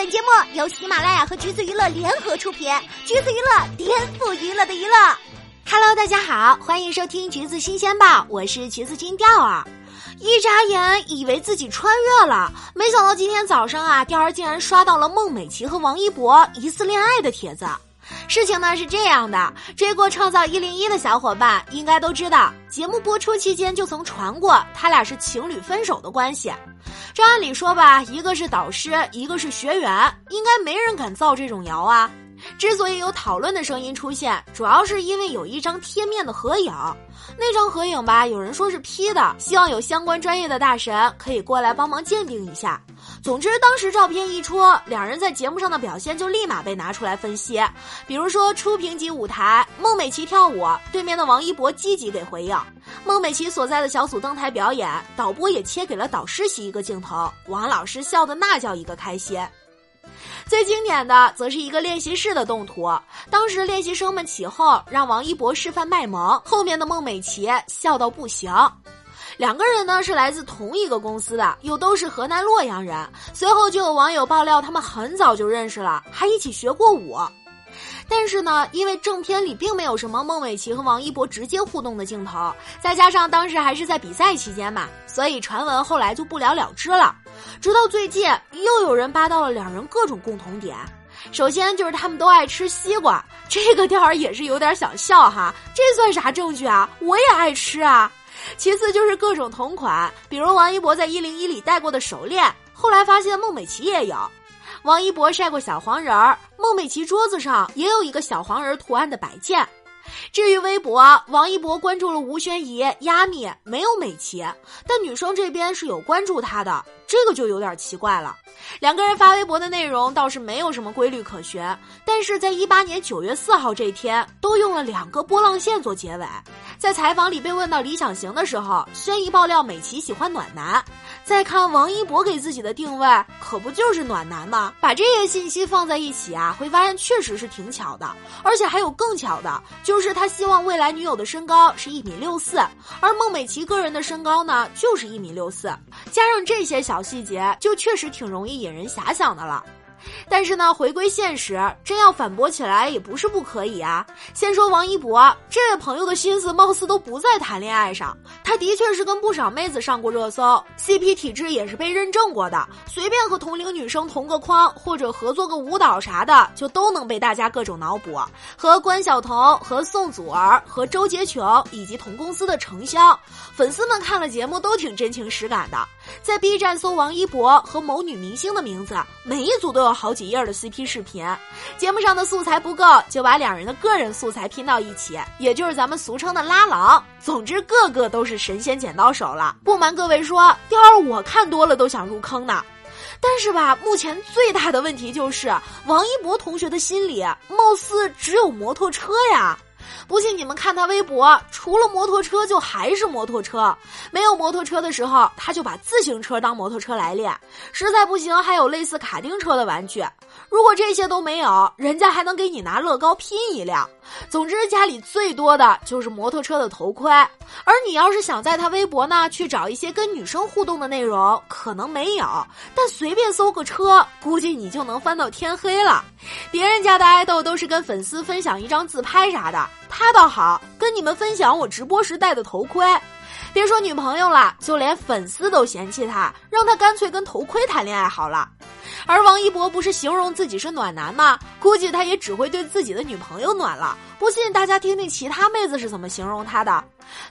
本节目由喜马拉雅和橘子娱乐联合出品，橘子娱乐颠覆娱乐的娱乐。Hello，大家好，欢迎收听橘子新鲜报，我是橘子金调儿。一眨眼以为自己穿越了，没想到今天早上啊，调儿竟然刷到了孟美岐和王一博疑似恋爱的帖子。事情呢是这样的，追过《创造一零一》的小伙伴应该都知道，节目播出期间就曾传过他俩是情侣分手的关系。这按理说吧，一个是导师，一个是学员，应该没人敢造这种谣啊。之所以有讨论的声音出现，主要是因为有一张贴面的合影。那张合影吧，有人说是 P 的，希望有相关专业的大神可以过来帮忙鉴定一下。总之，当时照片一出，两人在节目上的表现就立马被拿出来分析。比如说，初评级舞台，孟美岐跳舞，对面的王一博积极给回应；孟美岐所在的小组登台表演，导播也切给了导师席一个镜头，王老师笑得那叫一个开心。最经典的则是一个练习室的动图，当时练习生们起哄让王一博示范卖萌，后面的孟美岐笑到不行。两个人呢是来自同一个公司的，又都是河南洛阳人。随后就有网友爆料，他们很早就认识了，还一起学过舞。但是呢，因为正片里并没有什么孟美岐和王一博直接互动的镜头，再加上当时还是在比赛期间嘛，所以传闻后来就不了了之了。直到最近，又有人扒到了两人各种共同点。首先就是他们都爱吃西瓜，这个调儿也是有点想笑哈。这算啥证据啊？我也爱吃啊。其次就是各种同款，比如王一博在一零一里戴过的手链，后来发现孟美岐也有。王一博晒过小黄人儿，孟美岐桌子上也有一个小黄人图案的摆件。至于微博，王一博关注了吴宣仪、亚米，没有美琪，但女生这边是有关注他的，这个就有点奇怪了。两个人发微博的内容倒是没有什么规律可循，但是在一八年九月四号这天，都用了两个波浪线做结尾。在采访里被问到理想型的时候，孙怡爆料美琪喜欢暖男。再看王一博给自己的定位，可不就是暖男吗？把这些信息放在一起啊，会发现确实是挺巧的。而且还有更巧的，就是他希望未来女友的身高是一米六四，而孟美岐个人的身高呢就是一米六四。加上这些小细节，就确实挺容易引人遐想的了。但是呢，回归现实，真要反驳起来也不是不可以啊。先说王一博这位朋友的心思，貌似都不在谈恋爱上。他的确是跟不少妹子上过热搜，CP 体质也是被认证过的。随便和同龄女生同个框，或者合作个舞蹈啥的，就都能被大家各种脑补。和关晓彤、和宋祖儿、和周洁琼以及同公司的程潇，粉丝们看了节目都挺真情实感的。在 B 站搜王一博和某女明星的名字，每一组都有好几页的 CP 视频。节目上的素材不够，就把两人的个人素材拼到一起，也就是咱们俗称的拉郎。总之，个个都是神仙剪刀手了。不瞒各位说，第二我看多了都想入坑呢。但是吧，目前最大的问题就是王一博同学的心里，貌似只有摩托车呀。不信你们看他微博，除了摩托车就还是摩托车。没有摩托车的时候，他就把自行车当摩托车来练。实在不行，还有类似卡丁车的玩具。如果这些都没有，人家还能给你拿乐高拼一辆。总之，家里最多的就是摩托车的头盔。而你要是想在他微博呢去找一些跟女生互动的内容，可能没有，但随便搜个车，估计你就能翻到天黑了。别人家的爱豆都是跟粉丝分享一张自拍啥的。他倒好，跟你们分享我直播时戴的头盔。别说女朋友了，就连粉丝都嫌弃他，让他干脆跟头盔谈恋爱好了。而王一博不是形容自己是暖男吗？估计他也只会对自己的女朋友暖了。不信，大家听听其他妹子是怎么形容他的。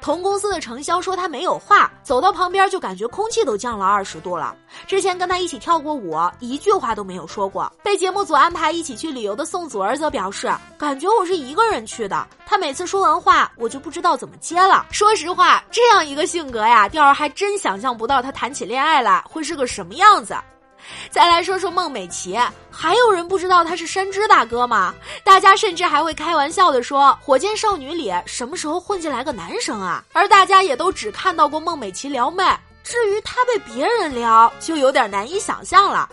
同公司的程潇说他没有话，走到旁边就感觉空气都降了二十度了。之前跟他一起跳过舞，一句话都没有说过。被节目组安排一起去旅游的宋祖儿则表示，感觉我是一个人去的。他每次说完话，我就不知道怎么接了。说实话，这样一个性格呀，调儿还真想象不到他谈起恋爱来会是个什么样子。再来说说孟美岐，还有人不知道他是山芝大哥吗？大家甚至还会开玩笑的说，《火箭少女》里什么时候混进来个男生啊？而大家也都只看到过孟美岐撩妹，至于她被别人撩，就有点难以想象了。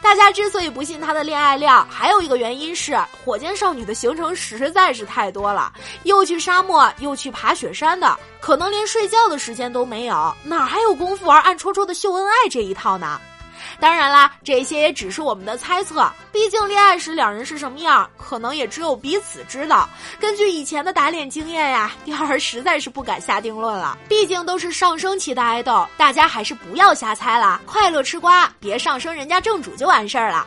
大家之所以不信他的恋爱料，还有一个原因是《火箭少女》的行程实在是太多了，又去沙漠，又去爬雪山的，可能连睡觉的时间都没有，哪还有功夫玩暗戳戳的秀恩爱这一套呢？当然啦，这些也只是我们的猜测，毕竟恋爱时两人是什么样，可能也只有彼此知道。根据以前的打脸经验呀，钓儿实在是不敢下定论了。毕竟都是上升期的爱豆，大家还是不要瞎猜了，快乐吃瓜，别上升人家正主就完事儿了。